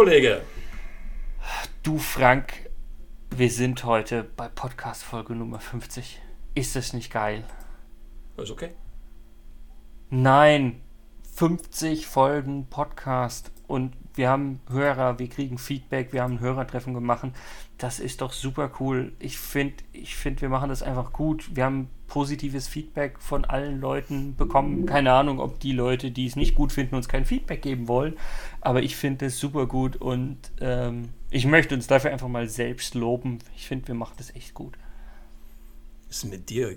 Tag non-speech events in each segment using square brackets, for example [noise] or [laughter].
Kollege? Du, Frank, wir sind heute bei Podcast Folge Nummer 50. Ist das nicht geil? Ist okay. Nein, 50 Folgen Podcast und wir haben Hörer, wir kriegen Feedback, wir haben ein Hörertreffen gemacht. Das ist doch super cool. Ich finde, ich find, wir machen das einfach gut. Wir haben positives Feedback von allen Leuten bekommen. Keine Ahnung, ob die Leute, die es nicht gut finden, uns kein Feedback geben wollen. Aber ich finde es super gut und ähm, ich möchte uns dafür einfach mal selbst loben. Ich finde, wir machen das echt gut. Was ist mit dir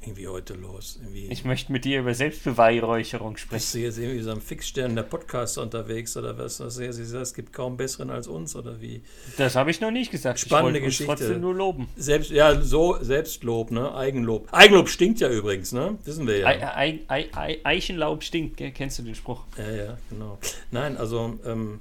irgendwie heute los? Irgendwie ich möchte mit dir über Selbstbeweihräucherung sprechen. bist du jetzt irgendwie so am Fixstern der Podcaster unterwegs oder was? was sie sagt, es gibt kaum besseren als uns oder wie? Das habe ich noch nicht gesagt. Spannende ich Geschichte. Trotzdem nur loben. Selbst, ja, so Selbstlob, ne? Eigenlob. Eigenlob stinkt ja übrigens, ne? Wissen wir ja. Ei, Ei, Ei, Ei, Eichenlaub stinkt, kennst du den Spruch? Ja, ja, genau. Nein, also, ähm,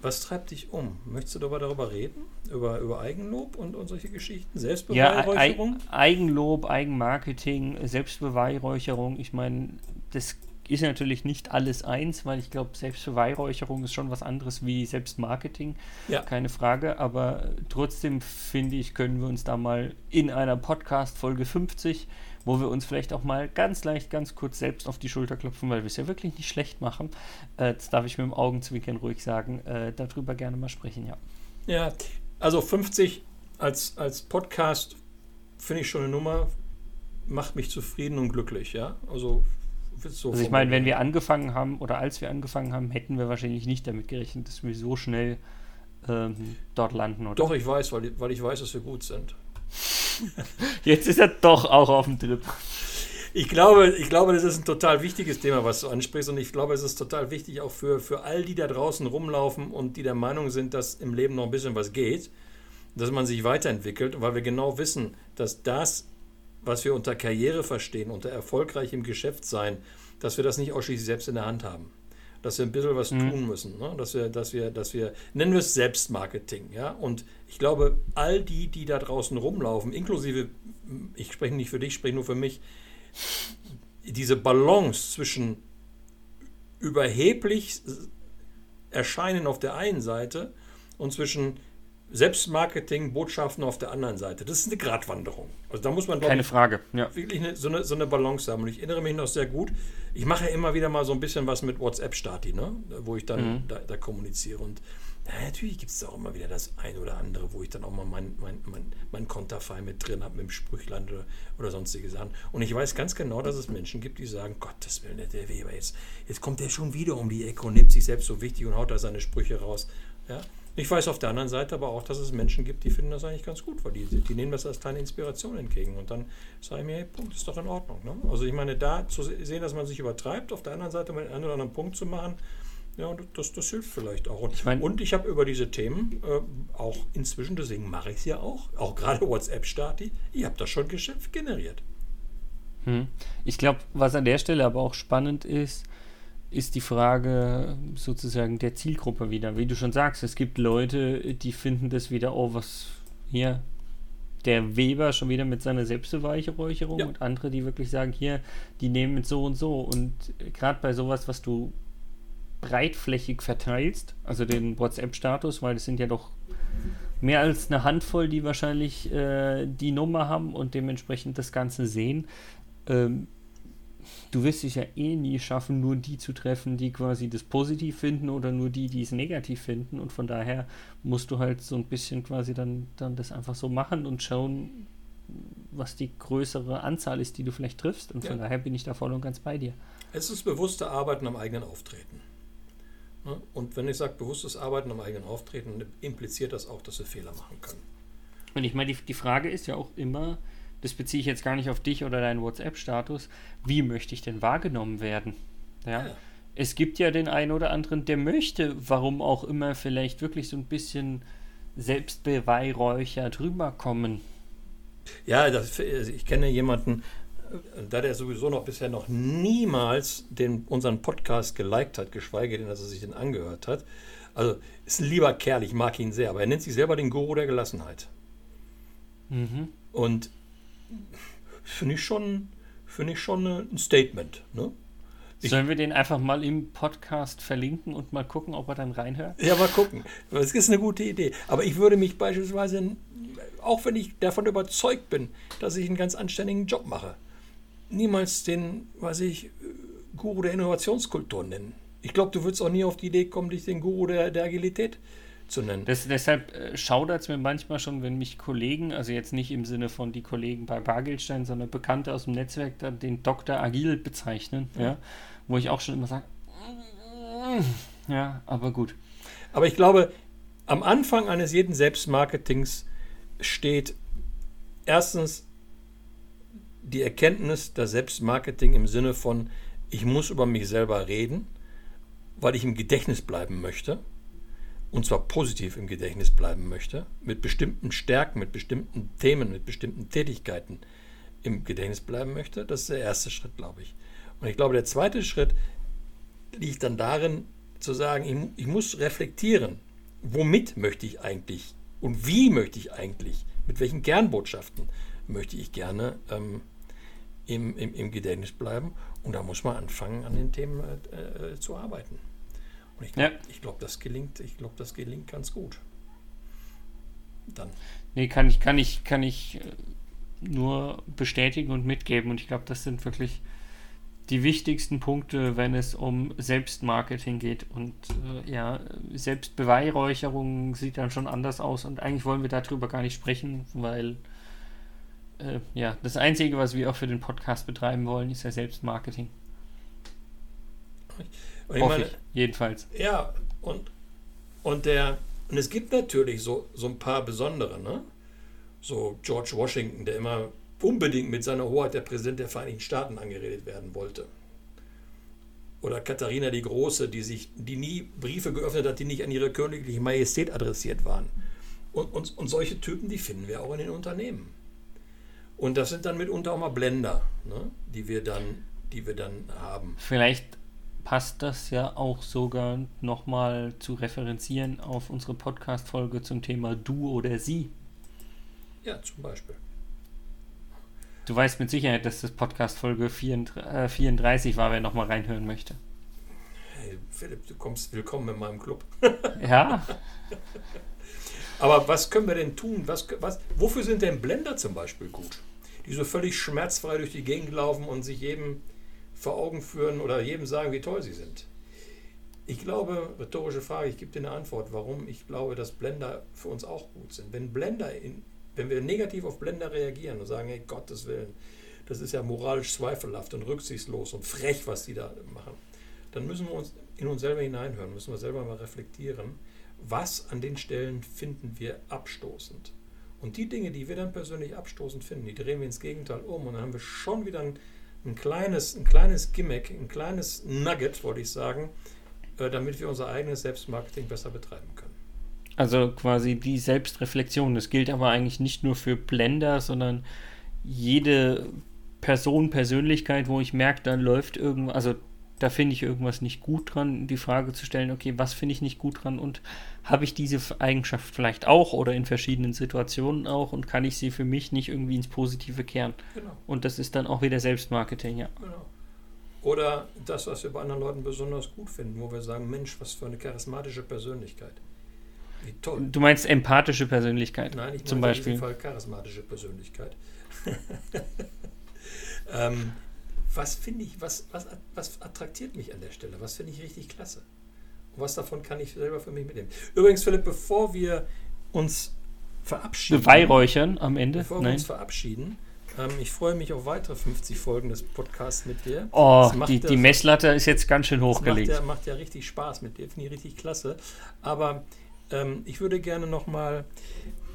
was treibt dich um? Möchtest du darüber, darüber reden? Über, über Eigenlob und, und solche Geschichten? Ja, Selbstbeweihräucherung? Ei, Eigenlob, Eigenmarketing, Selbstbeweihräucherung. Ich meine, das ist natürlich nicht alles eins, weil ich glaube, Selbstbeweihräucherung ist schon was anderes wie Selbstmarketing. Ja. Keine Frage. Aber trotzdem finde ich, können wir uns da mal in einer Podcast-Folge 50 wo wir uns vielleicht auch mal ganz leicht, ganz kurz selbst auf die Schulter klopfen, weil wir es ja wirklich nicht schlecht machen. Äh, das darf ich mit dem Augenzwinkern ruhig sagen. Äh, darüber gerne mal sprechen, ja. Ja, also 50 als, als Podcast finde ich schon eine Nummer, macht mich zufrieden und glücklich, ja. Also, so also ich meine, wenn wir angefangen haben oder als wir angefangen haben, hätten wir wahrscheinlich nicht damit gerechnet, dass wir so schnell ähm, dort landen, oder? Doch, ich weiß, weil, weil ich weiß, dass wir gut sind. Jetzt ist er doch auch auf dem Trip. Ich glaube, ich glaube, das ist ein total wichtiges Thema, was du ansprichst. Und ich glaube, es ist total wichtig auch für, für all die da draußen rumlaufen und die der Meinung sind, dass im Leben noch ein bisschen was geht, dass man sich weiterentwickelt, weil wir genau wissen, dass das, was wir unter Karriere verstehen, unter erfolgreich im Geschäft sein, dass wir das nicht ausschließlich selbst in der Hand haben dass wir ein bisschen was mhm. tun müssen. Ne? Dass wir, dass wir, dass wir, nennen wir es Selbstmarketing, ja. Und ich glaube, all die, die da draußen rumlaufen, inklusive, ich spreche nicht für dich, ich spreche nur für mich, diese Balance zwischen überheblich erscheinen auf der einen Seite und zwischen Selbstmarketing, Botschaften auf der anderen Seite. Das ist eine Gratwanderung. Also da muss man Keine ich, Frage. Ja. wirklich eine, so, eine, so eine Balance haben. Und ich erinnere mich noch sehr gut. Ich mache ja immer wieder mal so ein bisschen was mit WhatsApp-Stati, ne? wo ich dann mhm. da, da, kommuniziere. Und ja, natürlich gibt es auch immer wieder das ein oder andere, wo ich dann auch mal mein, mein, mein, mein Konterfei mit drin habe, mit dem Sprüchland oder, oder sonstige Sachen. Und ich weiß ganz genau, dass es Menschen gibt, die sagen, Gottes Willen, der Weber, jetzt, jetzt kommt der schon wieder um die Ecke und nimmt sich selbst so wichtig und haut da seine Sprüche raus. Ja? Ich weiß auf der anderen Seite aber auch, dass es Menschen gibt, die finden das eigentlich ganz gut, weil die, die nehmen das als kleine Inspiration entgegen. Und dann sage ich mir, hey, Punkt, ist doch in Ordnung. Ne? Also ich meine, da zu sehen, dass man sich übertreibt, auf der anderen Seite mal einen oder anderen Punkt zu machen, ja, das, das hilft vielleicht auch. Und ich, mein, und ich habe über diese Themen äh, auch inzwischen, deswegen mache ich es ja auch, auch gerade WhatsApp-Stati, ich habe das schon Geschäft generiert. Hm. Ich glaube, was an der Stelle aber auch spannend ist, ist die Frage sozusagen der Zielgruppe wieder. Wie du schon sagst, es gibt Leute, die finden das wieder, oh, was hier, der Weber schon wieder mit seiner Selbstbeweihräucherung ja. und andere, die wirklich sagen, hier, die nehmen mit so und so. Und gerade bei sowas, was du breitflächig verteilst, also den WhatsApp-Status, weil es sind ja doch mehr als eine Handvoll, die wahrscheinlich äh, die Nummer haben und dementsprechend das Ganze sehen. Ähm, du wirst es ja eh nie schaffen, nur die zu treffen, die quasi das positiv finden oder nur die, die es negativ finden. Und von daher musst du halt so ein bisschen quasi dann, dann das einfach so machen und schauen, was die größere Anzahl ist, die du vielleicht triffst. Und von ja. daher bin ich da voll und ganz bei dir. Es ist bewusste Arbeiten am eigenen Auftreten. Ne? Und wenn ich sage bewusstes Arbeiten am eigenen Auftreten, impliziert das auch, dass wir Fehler machen können. Und ich meine, die, die Frage ist ja auch immer, das beziehe ich jetzt gar nicht auf dich oder deinen WhatsApp-Status, wie möchte ich denn wahrgenommen werden? Ja? ja. Es gibt ja den einen oder anderen, der möchte, warum auch immer, vielleicht wirklich so ein bisschen selbstbeweihräuchert rüberkommen. Ja, das, ich kenne jemanden, da der sowieso noch bisher noch niemals den, unseren Podcast geliked hat, geschweige denn, dass er sich den angehört hat. Also ist ein lieber Kerl, ich mag ihn sehr, aber er nennt sich selber den Guru der Gelassenheit. Mhm. Und finde ich schon, finde ich schon ein Statement. Ne? Sollen wir den einfach mal im Podcast verlinken und mal gucken, ob er dann reinhört? Ja, mal gucken. Das ist eine gute Idee. Aber ich würde mich beispielsweise, auch wenn ich davon überzeugt bin, dass ich einen ganz anständigen Job mache, niemals den, was ich, Guru der Innovationskultur nennen. Ich glaube, du würdest auch nie auf die Idee kommen, dich den Guru der, der Agilität zu nennen. Das, deshalb äh, schaudert es mir manchmal schon, wenn mich Kollegen, also jetzt nicht im Sinne von die Kollegen bei Bargeldstein, sondern Bekannte aus dem Netzwerk dann den Dr. Agil bezeichnen, ja. ja wo ich auch schon immer sage, ja, aber gut. Aber ich glaube, am Anfang eines jeden Selbstmarketings steht erstens die Erkenntnis, dass Selbstmarketing im Sinne von, ich muss über mich selber reden, weil ich im Gedächtnis bleiben möchte und zwar positiv im Gedächtnis bleiben möchte, mit bestimmten Stärken, mit bestimmten Themen, mit bestimmten Tätigkeiten im Gedächtnis bleiben möchte, das ist der erste Schritt, glaube ich. Und ich glaube, der zweite Schritt liegt dann darin, zu sagen, ich, ich muss reflektieren, womit möchte ich eigentlich und wie möchte ich eigentlich, mit welchen Kernbotschaften möchte ich gerne ähm, im, im, im, Gedächtnis bleiben. Und da muss man anfangen, an den Themen äh, äh, zu arbeiten. Und ich glaube, ja. glaub, das gelingt, ich glaube, das gelingt ganz gut. Dann. Nee, kann ich, kann ich, kann ich äh, nur bestätigen und mitgeben. Und ich glaube, das sind wirklich die wichtigsten Punkte, wenn es um Selbstmarketing geht. Und äh, ja, Selbstbeweihräucherung sieht dann schon anders aus. Und eigentlich wollen wir darüber gar nicht sprechen, weil äh, ja, das Einzige, was wir auch für den Podcast betreiben wollen, ist ja Selbstmarketing. Ich Hoffe meine, ich, jedenfalls. Ja, und, und der, und es gibt natürlich so, so ein paar besondere, ne? So George Washington, der immer unbedingt mit seiner Hoheit der Präsident der Vereinigten Staaten angeredet werden wollte. Oder Katharina die Große, die sich, die nie Briefe geöffnet hat, die nicht an ihre königliche Majestät adressiert waren. Und, und, und solche Typen, die finden wir auch in den Unternehmen. Und das sind dann mitunter auch mal Blender, ne? die wir dann, die wir dann haben. Vielleicht passt das ja auch sogar nochmal zu referenzieren auf unsere Podcast-Folge zum Thema Du oder Sie. Ja, zum Beispiel. Du weißt mit Sicherheit, dass das Podcast-Folge 34 äh, war, wer nochmal reinhören möchte. Hey, Philipp, du kommst willkommen in meinem Club. ja. [laughs] Aber was können wir denn tun? Was, was, wofür sind denn Blender zum Beispiel gut? Die so völlig schmerzfrei durch die Gegend laufen und sich jedem vor Augen führen oder jedem sagen, wie toll sie sind? Ich glaube, rhetorische Frage, ich gebe dir eine Antwort, warum ich glaube, dass Blender für uns auch gut sind. Wenn Blender, in, wenn wir negativ auf Blender reagieren und sagen, hey, Gottes Willen, das ist ja moralisch zweifelhaft und rücksichtslos und frech, was die da machen, dann müssen wir uns in uns selber hineinhören, müssen wir selber mal reflektieren, was an den Stellen finden wir abstoßend. Und die Dinge, die wir dann persönlich abstoßend finden, die drehen wir ins Gegenteil um und dann haben wir schon wieder ein ein kleines, ein kleines Gimmick, ein kleines Nugget, wollte ich sagen, äh, damit wir unser eigenes Selbstmarketing besser betreiben können. Also quasi die Selbstreflexion. Das gilt aber eigentlich nicht nur für Blender, sondern jede Person, Persönlichkeit, wo ich merke, da läuft irgendwas, also da finde ich irgendwas nicht gut dran, die Frage zu stellen, okay, was finde ich nicht gut dran und habe ich diese Eigenschaft vielleicht auch oder in verschiedenen Situationen auch und kann ich sie für mich nicht irgendwie ins Positive kehren. Genau. Und das ist dann auch wieder Selbstmarketing, ja. Genau. Oder das, was wir bei anderen Leuten besonders gut finden, wo wir sagen, Mensch, was für eine charismatische Persönlichkeit. Wie toll. Du meinst empathische Persönlichkeit? Nein, ich meine in diesem Fall charismatische Persönlichkeit. [laughs] ähm, was finde ich, was, was, was attraktiert mich an der Stelle? Was finde ich richtig klasse? Und was davon kann ich selber für mich mitnehmen? Übrigens, Philipp, bevor wir uns verabschieden. Beweihräuchern am Ende. Bevor wir uns verabschieden. Ähm, ich freue mich auf weitere 50 Folgen des Podcasts mit dir. Oh, die, die Messlatte ist jetzt ganz schön hochgelegt. Macht ja, macht ja richtig Spaß mit dir, finde ich richtig klasse. Aber ähm, ich würde gerne nochmal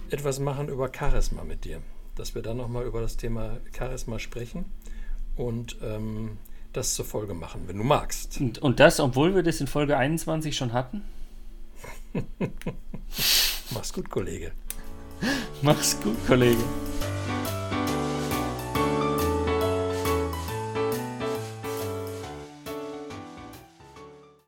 etwas machen über Charisma mit dir. Dass wir dann nochmal über das Thema Charisma sprechen und ähm, das zur Folge machen, wenn du magst. Und, und das, obwohl wir das in Folge 21 schon hatten? [laughs] Mach's gut, Kollege. Mach's gut, Kollege.